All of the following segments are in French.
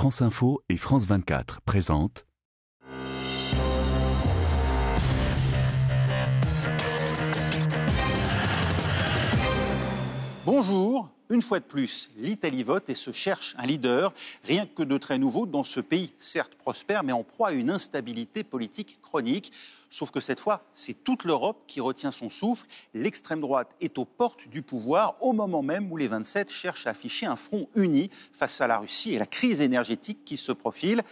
France Info et France 24 présentent Bonjour, une fois de plus, l'Italie vote et se cherche un leader, rien que de très nouveau dans ce pays, certes prospère, mais en proie à une instabilité politique chronique. Sauf que cette fois, c'est toute l'Europe qui retient son souffle. L'extrême droite est aux portes du pouvoir au moment même où les 27 cherchent à afficher un front uni face à la Russie et la crise énergétique qui se profile.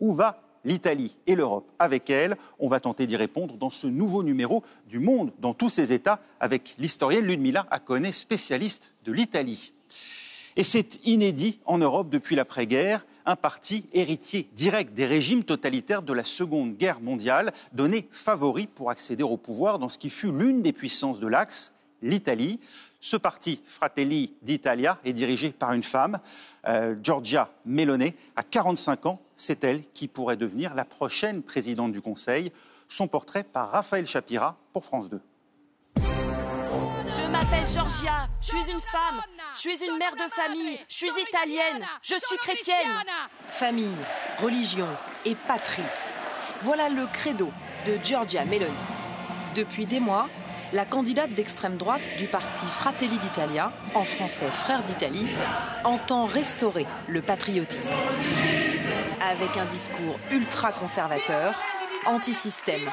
Où va l'Italie et l'Europe avec elle. On va tenter d'y répondre dans ce nouveau numéro du Monde dans tous ses États avec l'historienne Ludmila Akone, spécialiste de l'Italie. Et c'est inédit en Europe depuis l'après-guerre. Un parti héritier direct des régimes totalitaires de la Seconde Guerre mondiale, donné favori pour accéder au pouvoir dans ce qui fut l'une des puissances de l'Axe, l'Italie. Ce parti, Fratelli d'Italia, est dirigé par une femme, euh, Giorgia Meloni, à 45 ans. C'est elle qui pourrait devenir la prochaine présidente du Conseil. Son portrait par Raphaël Chapira pour France 2. Je m'appelle Georgia, je suis une femme, je suis une mère de famille, je suis italienne, je suis chrétienne. Famille, religion et patrie. Voilà le credo de Giorgia Meloni. Depuis des mois, la candidate d'extrême droite du parti Fratelli d'Italia, en français Frères d'Italie, entend restaurer le patriotisme. Avec un discours ultra-conservateur, anti-système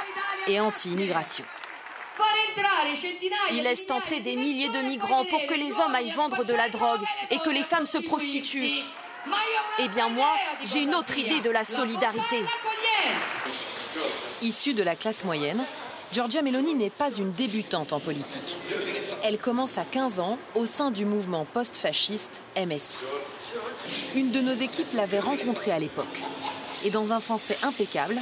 et anti-immigration. Il laisse entrer des milliers de migrants pour que les hommes aillent vendre de la drogue et que les femmes se prostituent. Eh bien moi, j'ai une autre idée de la solidarité. Issue de la classe moyenne, Giorgia Meloni n'est pas une débutante en politique. Elle commence à 15 ans au sein du mouvement post-fasciste MSI. Une de nos équipes l'avait rencontrée à l'époque. Et dans un français impeccable,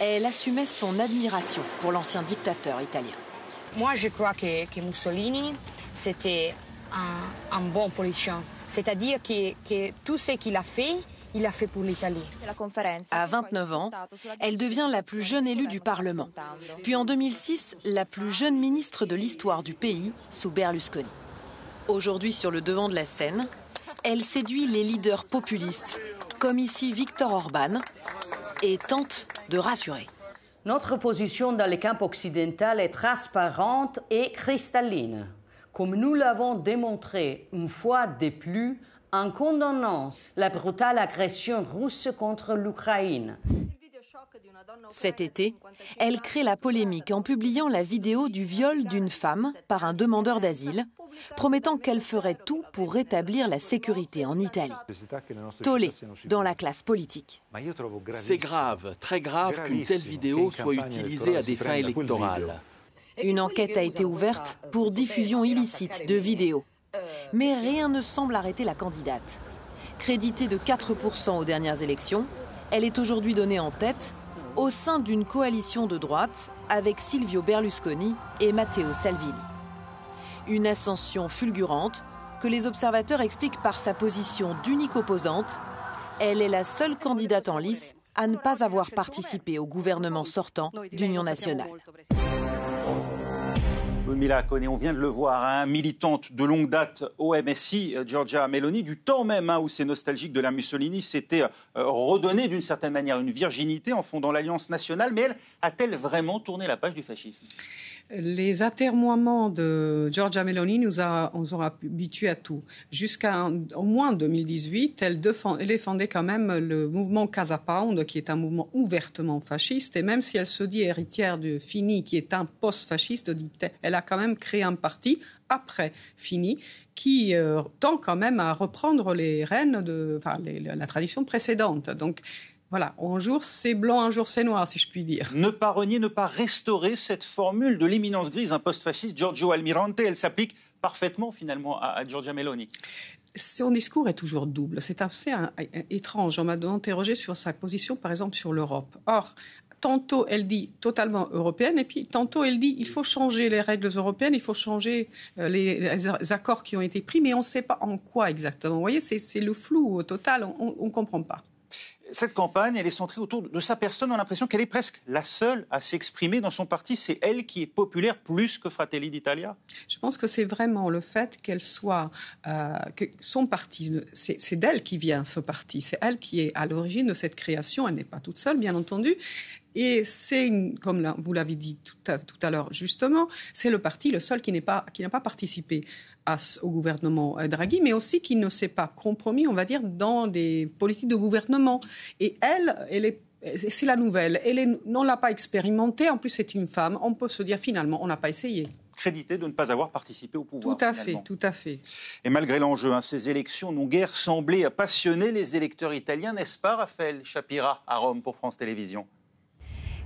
elle assumait son admiration pour l'ancien dictateur italien. Moi, je crois que, que Mussolini, c'était un, un, bon politicien. C'est-à-dire que, que tout ce qu'il a fait, il a fait pour l'Italie. À 29 ans, elle devient la plus jeune élue du Parlement. Puis en 2006, la plus jeune ministre de l'histoire du pays, sous Berlusconi. Aujourd'hui sur le devant de la scène, elle séduit les leaders populistes, comme ici Viktor Orban, et tente de rassurer. Notre position dans le camp occidental est transparente et cristalline, comme nous l'avons démontré une fois de plus en condamnant la brutale agression russe contre l'Ukraine. Cet été, elle crée la polémique en publiant la vidéo du viol d'une femme par un demandeur d'asile, promettant qu'elle ferait tout pour rétablir la sécurité en Italie. Tollé dans la classe politique. C'est grave, très grave qu'une telle vidéo soit utilisée à des fins électorales. Une enquête a été ouverte pour diffusion illicite de vidéos. Mais rien ne semble arrêter la candidate. Créditée de 4% aux dernières élections, elle est aujourd'hui donnée en tête au sein d'une coalition de droite avec Silvio Berlusconi et Matteo Salvini. Une ascension fulgurante que les observateurs expliquent par sa position d'unique opposante. Elle est la seule candidate en lice à ne pas avoir participé au gouvernement sortant d'Union nationale. On vient de le voir, hein, militante de longue date au MSI, Giorgia Meloni, du temps même hein, où c'est nostalgique de la Mussolini s'était euh, redonné d'une certaine manière une virginité en fondant l'Alliance nationale, mais elle a-t-elle vraiment tourné la page du fascisme? Les atermoiements de Giorgia Meloni nous a, on aura habitués à tout. Jusqu'à au moins 2018, elle, défend, elle, défendait quand même le mouvement Casa Pound, qui est un mouvement ouvertement fasciste. Et même si elle se dit héritière de Fini, qui est un post-fasciste, elle a quand même créé un parti après Fini qui euh, tend quand même à reprendre les rênes de la tradition précédente. Donc voilà, un jour c'est blanc, un jour c'est noir, si je puis dire. Ne pas renier, ne pas restaurer cette formule de l'éminence grise, un post-fasciste, Giorgio Almirante, elle s'applique parfaitement finalement à, à Giorgia Meloni. Son discours est toujours double. C'est assez un, un, étrange. On m'a interrogé sur sa position, par exemple, sur l'Europe. Or, tantôt elle dit totalement européenne, et puis tantôt elle dit il faut changer les règles européennes, il faut changer euh, les, les, accords qui ont été pris, mais on ne sait pas en quoi exactement. Vous voyez, c'est le flou total, on ne comprend pas. Cette campagne, elle est centrée autour de sa personne. On a l'impression qu'elle est presque la seule à s'exprimer dans son parti. C'est elle qui est populaire plus que Fratelli d'Italia. Je pense que c'est vraiment le fait qu'elle soit, euh, que son parti, c'est d'elle qui vient ce parti. C'est elle qui est à l'origine de cette création. Elle n'est pas toute seule, bien entendu. Et c'est, comme vous l'avez dit tout à, tout à l'heure justement, c'est le parti le seul qui n'a pas, pas participé au gouvernement euh, Draghi, mais aussi qui ne s'est pas compromis, on va dire, dans des politiques de gouvernement. Et elle, elle est c'est la nouvelle. Elle ne l'a pas expérimentée. En plus, c'est une femme. On peut se dire finalement, on n'a pas essayé. Crédité de ne pas avoir participé au pouvoir. Tout à fait, tout à fait. Et malgré l'enjeu, hein, ces élections n'ont guère semblé passionner les électeurs italiens, n'est-ce pas, Raphaël Shapira, à Rome pour France Télévisions?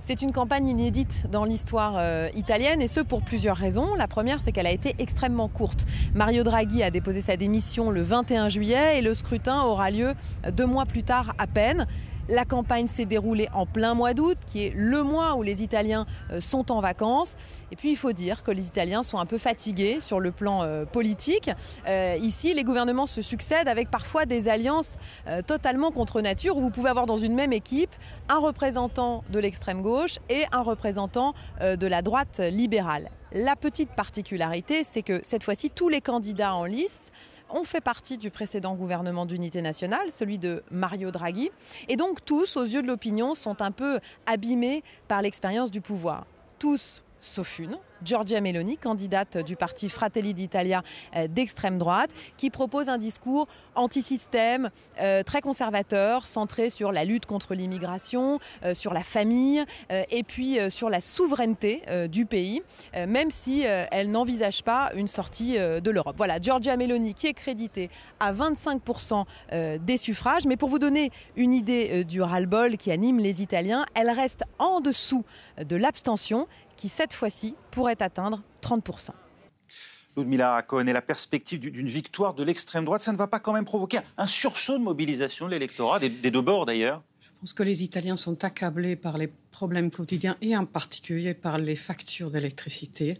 C'est une campagne inédite dans l'histoire euh, italienne et ce pour plusieurs raisons. La première, c'est qu'elle a été extrêmement courte. Mario Draghi a déposé sa démission le 21 juillet et le scrutin aura lieu deux mois plus tard à peine. La campagne s'est déroulée en plein mois d'août, qui est le mois où les Italiens euh, sont en vacances. Et puis il faut dire que les Italiens sont un peu fatigués sur le plan euh, politique. Euh, ici, les gouvernements se succèdent avec parfois des alliances totalement contre nature, où vous pouvez avoir dans une même équipe un représentant de l'extrême gauche et un représentant de la droite libérale. La petite particularité, c'est que cette fois-ci, tous les candidats en lice ont fait partie du précédent gouvernement d'unité nationale, celui de Mario Draghi. Et donc tous, aux yeux de l'opinion, sont un peu abîmés par l'expérience du pouvoir. Tous, sauf une, Giorgia Meloni, candidate du parti Fratelli d'Italia euh, d'extrême droite, qui propose un discours anti-système, euh, très conservateur, centré sur la lutte contre l'immigration, euh, sur la famille et puis sur la souveraineté du pays, même si elle n'envisage pas une sortie de l'Europe. Voilà, Giorgia Meloni qui est créditée à 25% des suffrages, mais pour vous donner une idée du ras-le-bol qui anime les Italiens, elle reste en dessous de l'abstention qui cette fois-ci pourrait atteindre 30%. Ludmila Cohen et la perspective d'une victoire de l'extrême droite, ça ne va pas quand même provoquer un sursaut de mobilisation de l'électorat, des, des deux bords d'ailleurs? Je pense que les Italiens sont accablés par les problèmes quotidiens et en particulier par les factures d'électricité.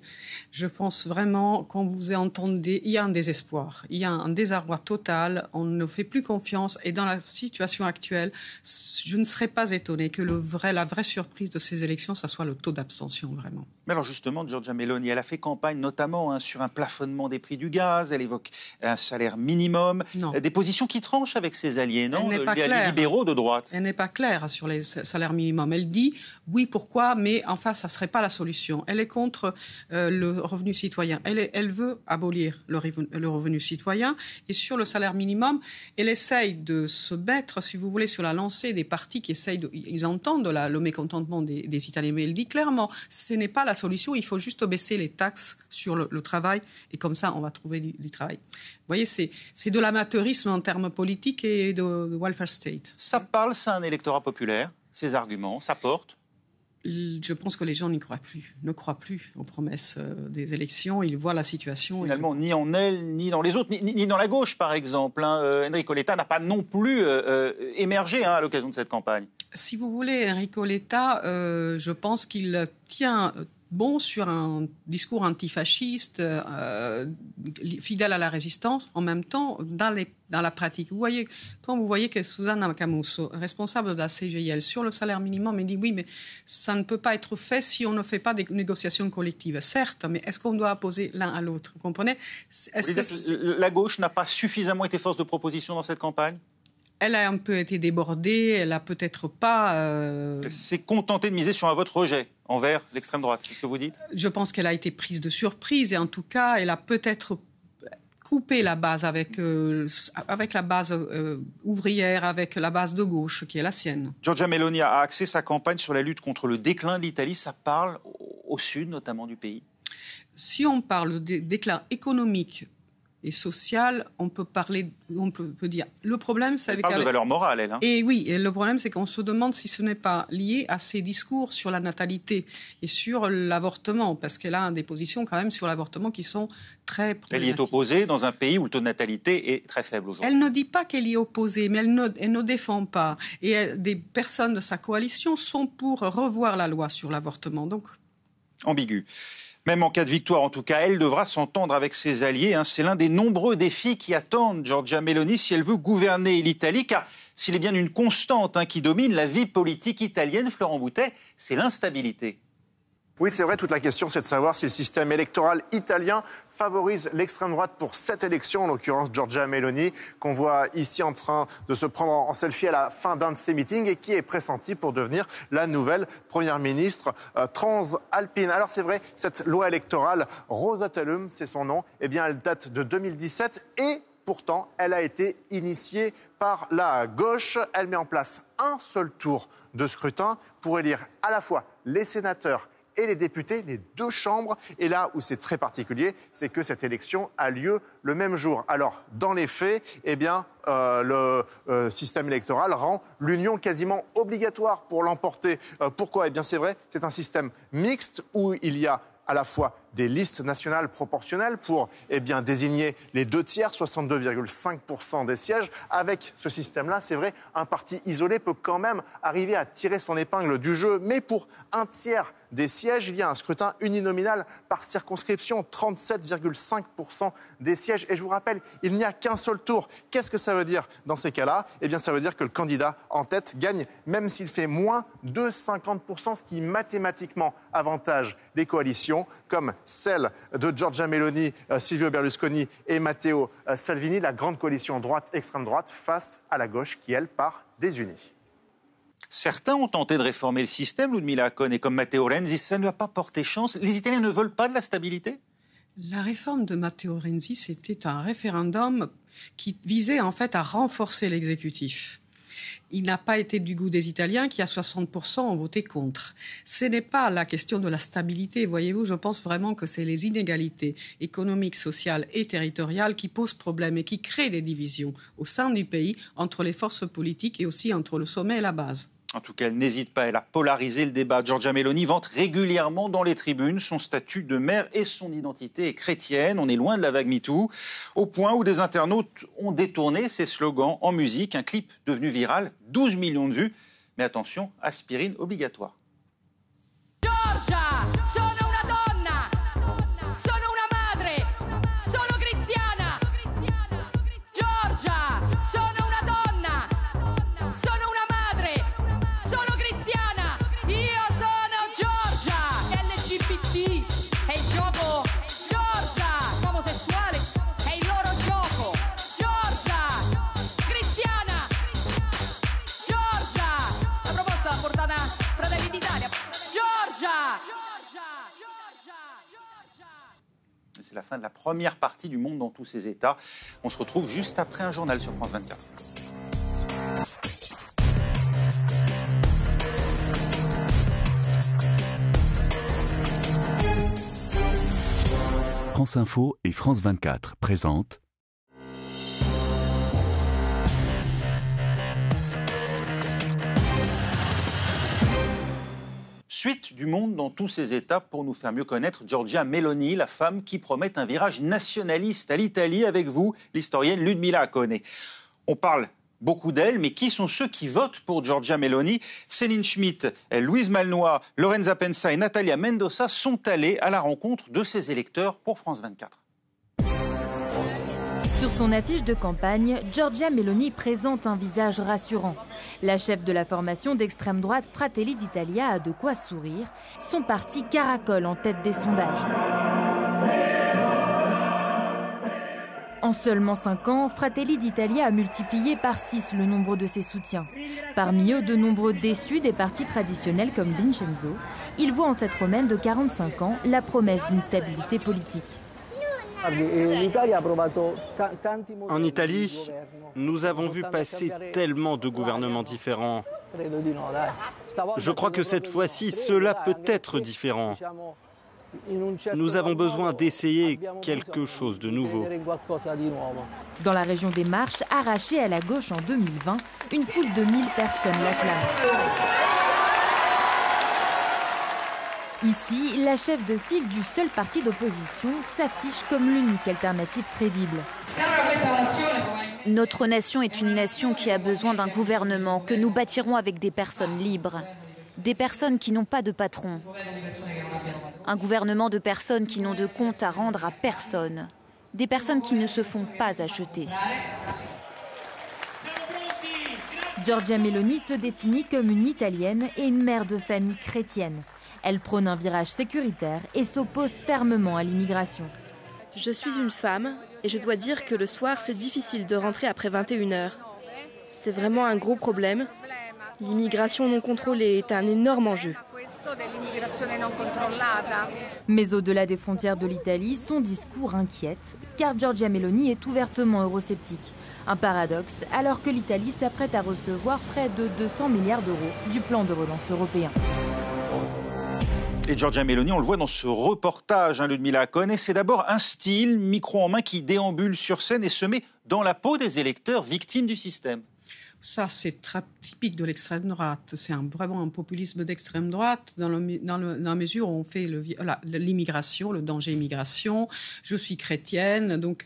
Je pense vraiment, quand vous entendez, il y a un désespoir, il y a un désarroi total, on ne fait plus confiance et dans la situation actuelle, je ne serais pas étonné que le vrai, la vraie surprise de ces élections, ça soit le taux d'abstention vraiment. Mais alors justement, Giorgia Meloni, elle a fait campagne notamment hein, sur un plafonnement des prix du gaz, elle évoque un salaire minimum, des positions qui tranchent avec ses alliés, non? Les libéraux de droite. Elle n'est pas claire sur les salaires minimums. Elle dit oui, pourquoi, mais enfin, ça ne serait pas la solution. Elle est contre euh, le revenu citoyen. Elle, veut abolir le, revenu citoyen. Et sur le salaire minimum, elle essaye de se mettre, si vous voulez, sur la lancée des partis qui essayent, ils entendent le mécontentement des, Italiens. Mais elle dit clairement, ce n'est pas la solution, il faut juste baisser les taxes sur le, travail. Et comme ça, on va trouver du, travail. Vous voyez, c'est de l'amateurisme en termes politiques et de, welfare state. Ça parle, ça, un électorat populaire? Ces arguments, ça porte je pense que les gens n'y croient plus, ne croient plus aux promesses euh, des élections. Ils voient la situation. Finalement, ni en elle, ni dans les autres, ni, dans la gauche, par exemple. Hein. Euh, Enrico Letta n'a pas non plus euh, émergé hein, à l'occasion de cette campagne. Si vous voulez, Enrico Letta, je pense qu'il tient bon sur un discours antifasciste, euh, fidèle à la résistance, en même temps dans, les, dans la pratique. Vous voyez, quand vous voyez que Susanna Camusso, responsable de la CGIL, sur le salaire minimum, elle dit oui, mais ça ne peut pas être fait si on ne fait pas des négociations collectives. Certes, mais est-ce qu'on doit opposer l'un à l'autre? Vous comprenez? La gauche n'a pas suffisamment été force de proposition dans cette campagne? Elle a un peu été débordée, elle a peut-être pas. Euh... C'est contenté de miser sur un vote rejet envers l'extrême droite, c'est ce que vous dites? Je pense qu'elle a été prise de surprise et en tout cas, elle a peut-être coupé la base avec, euh, avec la base euh, ouvrière, avec la base de gauche qui est la sienne. Giorgia Meloni a axé sa campagne sur la lutte contre le déclin de l'Italie. Ça parle au sud notamment du pays? Si on parle de déclin économique et sociale, on peut parler, on peut, dire. Le problème, c'est avec. Parle de valeur morale, elle. Hein. Et oui, et le problème, c'est qu'on se demande si ce n'est pas lié à ses discours sur la natalité et sur l'avortement, parce qu'elle a des positions quand même sur l'avortement qui sont très. Elle y est opposée dans un pays où le taux de natalité est très faible aujourd'hui. Elle ne dit pas qu'elle y est opposée, mais elle ne, elle ne défend pas. Et des personnes de sa coalition sont pour revoir la loi sur l'avortement. Donc. Ambigu. Même en cas de victoire, en tout cas, elle devra s'entendre avec ses alliés. Hein. C'est l'un des nombreux défis qui attendent Giorgia Meloni si elle veut gouverner l'Italie, car S'il est bien une constante hein, qui domine la vie politique italienne, Florent Boutet, c'est l'instabilité. Oui, c'est vrai, toute la question, c'est de savoir si le système électoral italien favorise l'extrême droite pour cette élection, en l'occurrence Giorgia Meloni, qu'on voit ici en train de se prendre en selfie à la fin d'un de ses meetings et qui est pressentie pour devenir la nouvelle première ministre euh, transalpine. Alors c'est vrai, cette loi électorale, Rosatellum, c'est son nom, eh bien elle date de 2017 et pourtant elle a été initiée par la gauche. Elle met en place un seul tour de scrutin pour élire à la fois les sénateurs et les députés, les deux chambres. Et là où c'est très particulier, c'est que cette élection a lieu le même jour. Alors, dans les faits, eh bien, euh, le euh, système électoral rend l'union quasiment obligatoire pour l'emporter. Euh, pourquoi? Eh bien, c'est vrai, c'est un système mixte où il y a à la fois des listes nationales proportionnelles pour eh bien, désigner les deux tiers, 62,5% des sièges. Avec ce système-là, c'est vrai, un parti isolé peut quand même arriver à tirer son épingle du jeu, mais pour un tiers des sièges, il y a un scrutin uninominal par circonscription, 37,5% des sièges. Et je vous rappelle, il n'y a qu'un seul tour. Qu'est-ce que ça veut dire dans ces cas-là? Eh bien, ça veut dire que le candidat en tête gagne, même s'il fait moins de 50%, ce qui mathématiquement avantage les coalitions, comme celle de Giorgia Meloni, euh, Silvio Berlusconi et Matteo euh, Salvini, la grande coalition droite-extrême droite face à la gauche qui, elle, part désunie. Certains ont tenté de réformer le système, Ludmila Cohn et comme Matteo Renzi, ça ne va pas porter chance. Les Italiens ne veulent pas de la stabilité? La réforme de Matteo Renzi, c'était un référendum qui visait en fait à renforcer l'exécutif il n'a pas été du goût des Italiens qui, à 60%, ont voté contre. Ce n'est pas la question de la stabilité, voyez-vous, je pense vraiment que c'est les inégalités économiques, sociales et territoriales qui posent problème et qui créent des divisions au sein du pays entre les forces politiques et aussi entre le sommet et la base. En tout cas, elle n'hésite pas, elle a polarisé le débat. Giorgia Meloni vante régulièrement dans les tribunes son statut de mère et son identité chrétienne. On est loin de la vague MeToo, au point où des internautes ont détourné ses slogans en musique. Un clip devenu viral, 12 millions de vues. Mais attention, aspirine obligatoire. La fin de la première partie du monde dans tous ses états. On se retrouve juste après un journal sur France 24. France Info et France 24 présentent Suite du monde dans tous ses états pour nous faire mieux connaître Giorgia Meloni, la femme qui promet un virage nationaliste à l'Italie avec vous, l'historienne Ludmila Acone. On parle beaucoup d'elle, mais qui sont ceux qui votent pour Giorgia Meloni? Céline Schmitt, Louise Malnois, Lorenza Pensa et Natalia Mendoza sont allés à la rencontre de ces électeurs pour France 24. Sur son affiche de campagne, Giorgia Meloni présente un visage rassurant. La chef de la formation d'extrême droite Fratelli d'Italia a de quoi sourire. Son parti caracole en tête des sondages. En seulement 5 ans, Fratelli d'Italia a multiplié par 6 le nombre de ses soutiens. Parmi eux, de nombreux déçus des partis traditionnels comme Vincenzo. Il voit en cette romaine de 45 ans la promesse d'une stabilité politique. En Italie, nous avons vu passer tellement de gouvernements différents. Je crois que cette fois-ci, cela peut être différent. Nous avons besoin d'essayer quelque chose de nouveau. Dans la région des Marches, arrachée à la gauche en 2020, une foule de 1000 personnes l'acclament. Ici, la chef de file du seul parti d'opposition s'affiche comme l'unique alternative crédible. Notre nation est une nation qui a besoin d'un gouvernement que nous bâtirons avec des personnes libres, des personnes qui n'ont pas de patron, un gouvernement de personnes qui n'ont de compte à rendre à personne, des personnes qui ne se font pas acheter. Giorgia Meloni se définit comme une Italienne et une mère de famille chrétienne. Elle prône un virage sécuritaire et s'oppose fermement à l'immigration. Je suis une femme et je dois dire que le soir c'est difficile de rentrer après 21h. C'est vraiment un gros problème. L'immigration non contrôlée est un énorme enjeu. Mais au-delà des frontières de l'Italie, son discours inquiète, car Giorgia Meloni est ouvertement eurosceptique. Un paradoxe alors que l'Italie s'apprête à recevoir près de 200 milliards d'euros du plan de relance européen. Et Giorgia Meloni, on le voit dans ce reportage, hein, Ludmila Cohn, c'est d'abord un style, micro en main, qui déambule sur scène et se met dans la peau des électeurs victimes du système. Ça, c'est très typique de l'extrême droite. C'est vraiment un populisme d'extrême droite dans, la mesure où on fait l'immigration, le, danger immigration. Je suis chrétienne, donc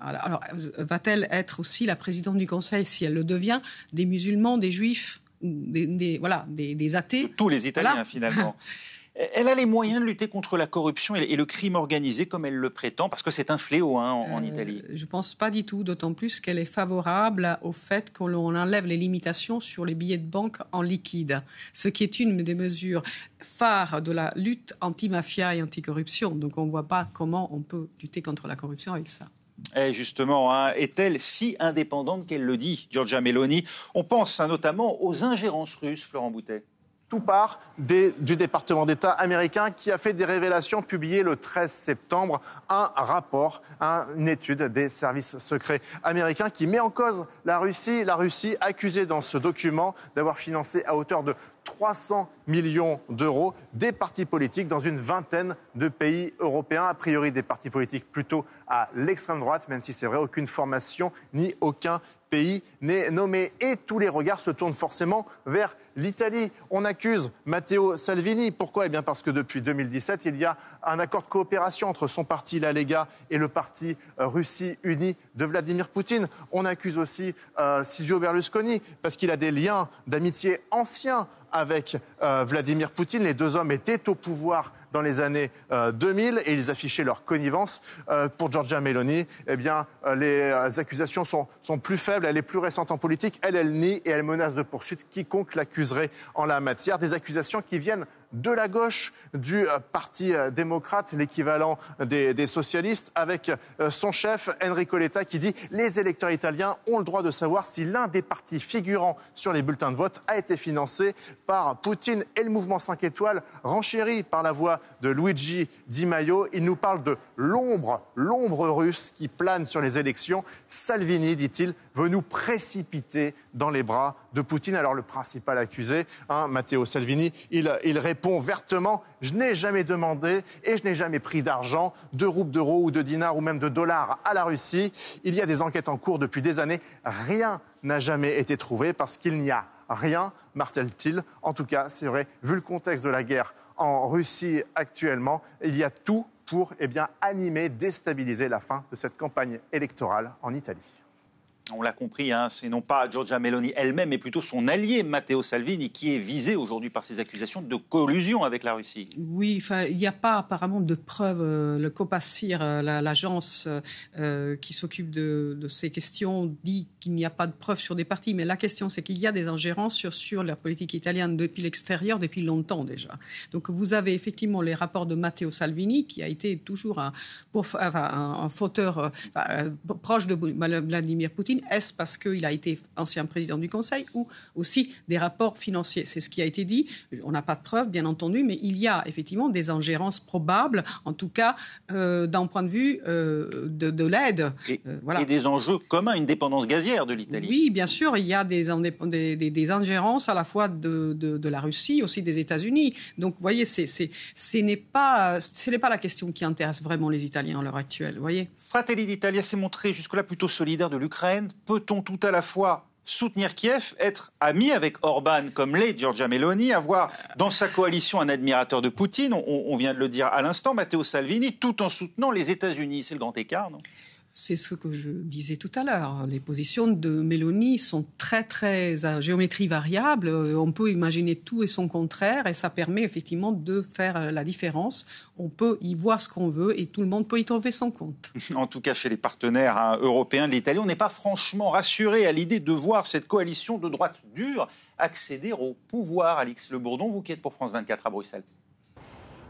alors, va-t-elle être aussi la présidente du Conseil, si elle le devient, des musulmans, des juifs, des, voilà, des, athées Tous les Italiens, finalement. Elle a les moyens de lutter contre la corruption et le crime organisé comme elle le prétend, parce que c'est un fléau hein, en, euh, Italie. Je ne pense pas du tout, d'autant plus qu'elle est favorable au fait qu'on enlève les limitations sur les billets de banque en liquide, ce qui est une des mesures phares de la lutte anti-mafia et anti-corruption. Donc on ne voit pas comment on peut lutter contre la corruption avec ça. Et justement, hein, est-elle si indépendante qu'elle le dit, Giorgia Meloni? On pense hein, notamment aux ingérences russes, Florent Boutet. Tout part du département d'État américain qui a fait des révélations publiées le 13 septembre, un rapport, une étude des services secrets américains qui met en cause la Russie. La Russie accusée dans ce document d'avoir financé à hauteur de 300 millions d'euros des partis politiques dans une vingtaine de pays européens, a priori des partis politiques plutôt à l'extrême droite, même si c'est vrai, aucune formation ni aucun pays n'est nommé. Et tous les regards se tournent forcément vers l'Italie. On accuse Matteo Salvini. Pourquoi? Eh bien parce que depuis 2017, il y a un accord de coopération entre son parti, la Lega, et le parti euh, Russie Unie de Vladimir Poutine. On accuse aussi euh, Silvio Berlusconi parce qu'il a des liens d'amitié anciens avec euh, Vladimir Poutine. Les deux hommes étaient au pouvoir dans les années 2000 et ils affichaient leur connivence. pour Giorgia Meloni, eh bien, les accusations sont, sont, plus faibles, elle est plus récente en politique. Elle, elle nie et elle menace de poursuite quiconque l'accuserait en la matière. Des accusations qui viennent de la gauche du euh, Parti euh, démocrate, l'équivalent des, socialistes, avec euh, son chef Enrico Letta qui dit les électeurs italiens ont le droit de savoir si l'un des partis figurant sur les bulletins de vote a été financé par Poutine et le mouvement 5 étoiles renchéri par la voix de Luigi Di Maio. Il nous parle de l'ombre, l'ombre russe qui plane sur les élections. Salvini, dit-il, veut nous précipiter dans les bras de Poutine. Alors le principal accusé, hein, Matteo Salvini, il, répond vertement Je n'ai jamais demandé et je n'ai jamais pris d'argent, de roubles d'euros ou de dinars ou même de dollars à la Russie. Il y a des enquêtes en cours depuis des années. Rien n'a jamais été trouvé parce qu'il n'y a rien, martèle-t-il. En tout cas, c'est vrai, vu le contexte de la guerre en Russie actuellement, il y a tout pour eh bien, animer, déstabiliser la fin de cette campagne électorale en Italie on l'a compris, hein, c'est non pas Giorgia Meloni elle-même, mais plutôt son allié Matteo Salvini qui est visé aujourd'hui par ces accusations de collusion avec la Russie. Oui, il n'y a pas apparemment de preuves. Euh, le COPACIR, euh, l'agence euh, qui s'occupe de, ces questions, dit qu'il n'y a pas de preuves sur des partis. Mais la question, c'est qu'il y a des ingérences sur, la politique italienne depuis l'extérieur, depuis longtemps déjà. Donc vous avez effectivement les rapports de Matteo Salvini, qui a été toujours un fauteur proche de Vladimir Poutine est-ce parce qu'il a été ancien président du Conseil ou aussi des rapports financiers? C'est ce qui a été dit. On n'a pas de preuves, bien entendu, mais il y a effectivement des ingérences probables, en tout cas euh, d'un point de vue euh, de, l'aide. Euh, et, des enjeux communs, une dépendance gazière de l'Italie. Oui, bien sûr, il y a des, des, ingérences à la fois de, la Russie, aussi des États-Unis. Donc, vous voyez, ce n'est pas, pas la question qui intéresse vraiment les Italiens à l'heure actuelle. Voyez. Fratelli d'Italia s'est montré jusque-là plutôt solidaire de l'Ukraine peut-on tout à la fois soutenir Kiev, être ami avec Orban comme l'est Giorgia Meloni, avoir dans sa coalition un admirateur de Poutine, on, vient de le dire à l'instant, Matteo Salvini, tout en soutenant les États-Unis C'est le grand écart, non? C'est ce que je disais tout à l'heure. Les positions de Mélanie sont très, très à géométrie variable. Euh, on peut imaginer tout et son contraire, et ça permet effectivement de faire la différence. On peut y voir ce qu'on veut, et tout le monde peut y trouver son compte. En tout cas, chez les partenaires hein, européens de l'Italie, on n'est pas franchement rassuré à l'idée de voir cette coalition de droite dure accéder au pouvoir. Alix Le Bourdon, vous qui êtes pour France 24 à Bruxelles.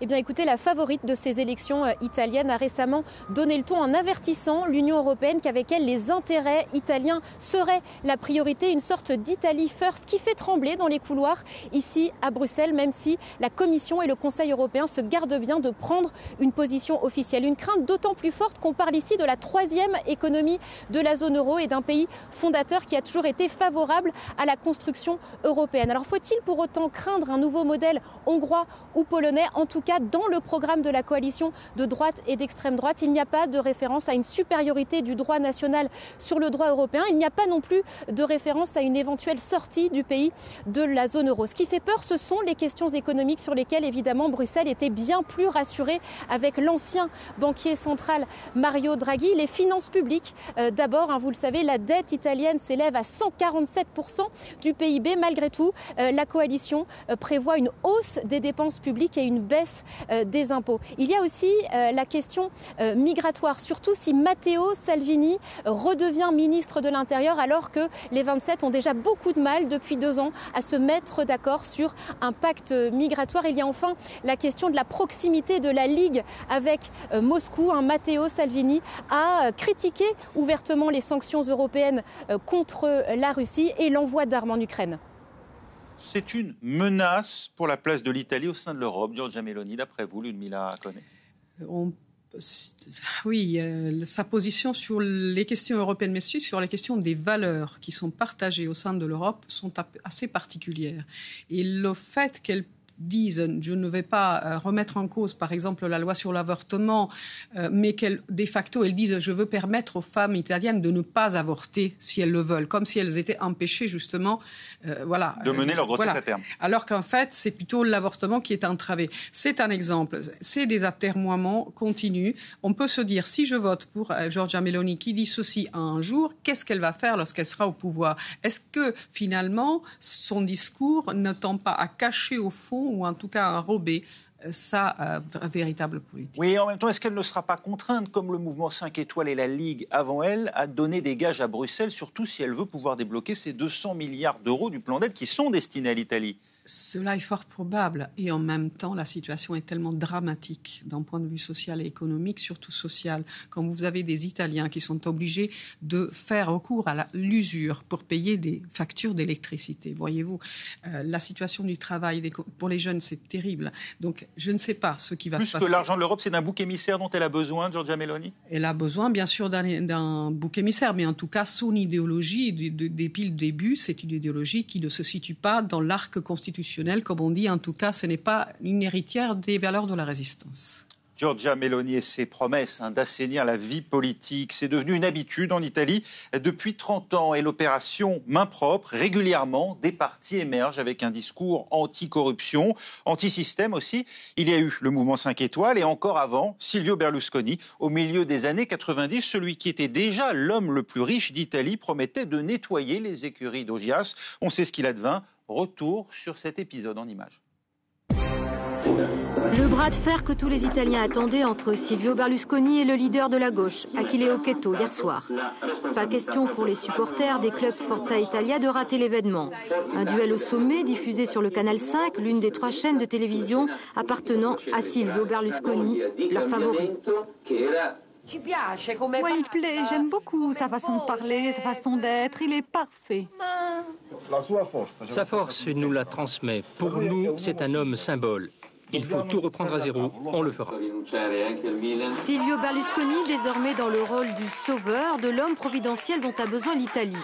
Eh bien écoutez, la favorite de ces élections euh, italiennes a récemment donné le ton en avertissant l'Union européenne qu'avec elle, les intérêts italiens seraient la priorité, une sorte d'Italie first qui fait trembler dans les couloirs ici à Bruxelles, même si la Commission et le Conseil européen se gardent bien de prendre une position officielle. Une crainte d'autant plus forte qu'on parle ici de la troisième économie de la zone euro et d'un pays fondateur qui a toujours été favorable à la construction européenne. Alors faut-il pour autant craindre un nouveau modèle hongrois ou polonais? En tout dans le programme de la coalition de droite et d'extrême droite, il n'y a pas de référence à une supériorité du droit national sur le droit européen. Il n'y a pas non plus de référence à une éventuelle sortie du pays de la zone euro. Ce qui fait peur, ce sont les questions économiques sur lesquelles, évidemment, Bruxelles était bien plus rassurée avec l'ancien banquier central Mario Draghi. Les finances publiques, euh, d'abord, hein, vous le savez, la dette italienne s'élève à 147% du PIB. Malgré tout, euh, la coalition euh, prévoit une hausse des dépenses publiques et une baisse euh, des impôts. Il y a aussi euh, la question euh, migratoire, surtout si Matteo Salvini redevient ministre de l'Intérieur alors que les 27 ont déjà beaucoup de mal depuis deux ans à se mettre d'accord sur un pacte migratoire. Il y a enfin la question de la proximité de la Ligue avec Moscou. Matteo Salvini a critiqué ouvertement les sanctions européennes contre la Russie et l'envoi d'armes en Ukraine c'est une menace pour la place de l'Italie au sein de l'Europe. Giorgia Meloni, d'après vous, Ludmila connaît oui, euh, sa position sur les questions européennes, mais aussi sur les questions des valeurs qui sont partagées au sein de l'Europe sont assez particulières. Et le fait qu'elle disent je ne vais pas euh, remettre en cause, par exemple, la loi sur l'avortement, euh, mais qu'elles, de facto, elles disent je veux permettre aux femmes italiennes de ne pas avorter si elles le veulent, comme si elles étaient empêchées justement, euh, voilà, de mener leur grossesse à terme. Alors qu'en fait, c'est plutôt l'avortement qui est entravé. C'est un exemple. C'est des atermoiements continus. On peut se dire si je vote pour Giorgia Meloni qui dit ceci un jour, qu'est-ce qu'elle va faire lorsqu'elle sera au pouvoir? Est-ce que finalement son discours ne tend pas à cacher au fond ou en tout cas enrober euh, sa euh, véritable politique. Oui, en même temps, est-ce qu'elle ne sera pas contrainte, comme le mouvement 5 étoiles et la Ligue avant elle, à donner des gages à Bruxelles, surtout si elle veut pouvoir débloquer ces 200 milliards d'euros du plan d'aide qui sont destinés à l'Italie? Cela est fort probable et en même temps, la situation est tellement dramatique d'un point de vue social et économique, surtout social, quand vous avez des Italiens qui sont obligés de faire recours à l'usure pour payer des factures d'électricité. Voyez-vous, euh, la situation du travail pour les jeunes, c'est terrible. Donc, je ne sais pas ce qui va se passer. Plus que l'argent de l'Europe, c'est d'un bouc émissaire dont elle a besoin, Giorgia Meloni? Elle a besoin, bien sûr, d'un bouc émissaire, mais en tout cas, son idéologie, depuis le début, c'est une idéologie qui ne se situe pas dans l'arc constitutionnel comme on dit. En tout cas, ce n'est pas une héritière des valeurs de la résistance. Giorgia Meloni et ses promesses hein, d'assainir la vie politique, c'est devenu une habitude en Italie depuis 30 ans. Et l'opération main propre, régulièrement, des partis émergent avec un discours anti-corruption, anti-système aussi. Il y a eu le mouvement 5 étoiles et encore avant, Silvio Berlusconi, au milieu des années 90, celui qui était déjà l'homme le plus riche d'Italie, promettait de nettoyer les écuries d'Ogias. On sait ce qu'il advint Retour sur cet épisode en images. Le bras de fer que tous les Italiens attendaient entre Silvio Berlusconi et le leader de la gauche, Achille Occhetto, hier soir. Pas question pour les supporters des clubs Forza Italia de rater l'événement. Un duel au sommet diffusé sur le Canal 5, l'une des trois chaînes de télévision appartenant à Silvio Berlusconi, leur favori. Moi, il plaît, j'aime beaucoup sa façon de parler, sa façon d'être, il est parfait. Sa force, il nous la transmet. Pour nous, c'est un homme symbole. Il faut tout reprendre à zéro, on le fera. Silvio Berlusconi, désormais dans le rôle du sauveur, de l'homme providentiel dont a besoin l'Italie.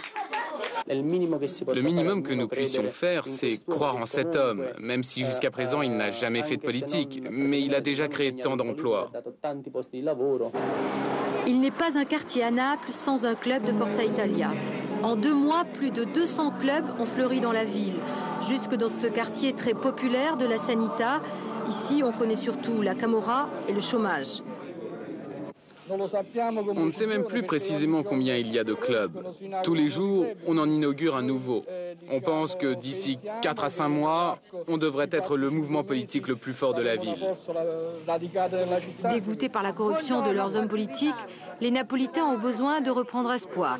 Le minimum que nous puissions faire, c'est croire en cet homme, même si jusqu'à présent il n'a jamais fait de politique, mais il a déjà créé tant d'emplois. Il n'est pas un quartier à Naples sans un club de Forza Italia. En deux mois, plus de 200 clubs ont fleuri dans la ville, jusque dans ce quartier très populaire de la Sanita. Ici, on connaît surtout la Camorra et le chômage. On ne sait même plus précisément combien il y a de clubs. Tous les jours, on en inaugure un nouveau. On pense que d'ici 4 à 5 mois, on devrait être le mouvement politique le plus fort de la ville. Dégoûtés par la corruption de leurs hommes politiques, les Napolitains ont besoin de reprendre espoir.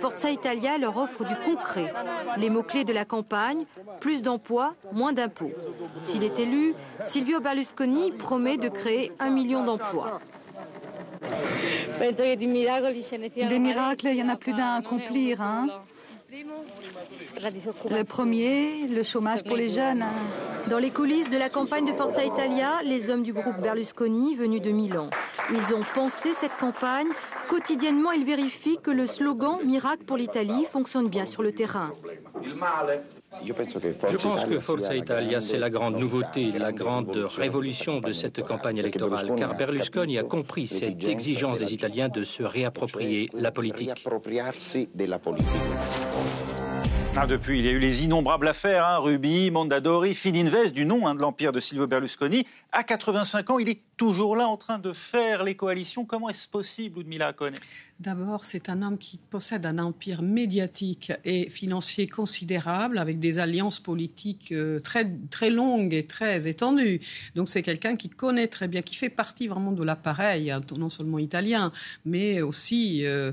Forza Italia leur offre du concret. Les mots-clés de la campagne, plus d'emplois, moins d'impôts. S'il est élu, Silvio Berlusconi promet de créer un million d'emplois. Des miracles, il y en a plus d'un à accomplir. Hein le premier, le chômage pour les jeunes. Dans les coulisses de la campagne de Forza Italia, les hommes du groupe Berlusconi venus de Milan. Ils ont pensé cette campagne. Quotidiennement, ils vérifient que le slogan Miracle pour l'Italie fonctionne bien sur le terrain. Je pense que Forza Italia, c'est la grande nouveauté, la grande révolution de cette campagne électorale, car Berlusconi a compris cette exigence des Italiens de se réapproprier la politique. Ah, depuis, il y a eu les innombrables affaires, hein, Ruby, Mondadori, Fininvest, du nom hein, de l'empire de Silvio Berlusconi. À 85 ans, il est toujours là en train de faire les coalitions. Comment est-ce possible, Ludmila Kone D'abord, c'est un homme qui possède un empire médiatique et financier considérable, avec des alliances politiques euh, très, très longues et très étendues. Donc, c'est quelqu'un qui connaît très bien, qui fait partie vraiment de l'appareil, hein, non seulement italien, mais aussi... Euh,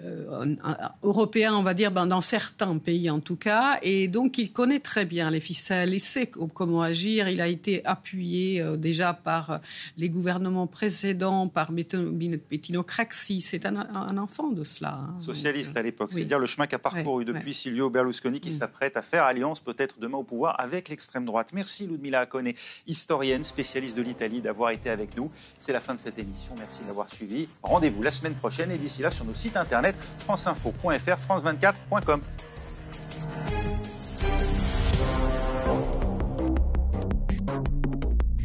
euh, européen, on va dire, ben, dans certains pays en tout cas. Et donc, il connaît très bien les ficelles, il sait comment agir. Il a été appuyé euh, déjà par euh, les gouvernements précédents, par Bettino Craxi. C'est un, enfant de cela. Hein. Socialiste à l'époque, c'est dire le chemin qu'a parcouru depuis Silvio Berlusconi qui mm. s'apprête à faire alliance peut-être demain au pouvoir avec l'extrême droite. Merci Ludmila Akone, historienne, spécialiste de l'Italie, d'avoir été avec nous. C'est la fin de cette émission. Merci d'avoir suivi. Rendez-vous la semaine prochaine et d'ici là sur nos sites franceinfo.fr, france24.com.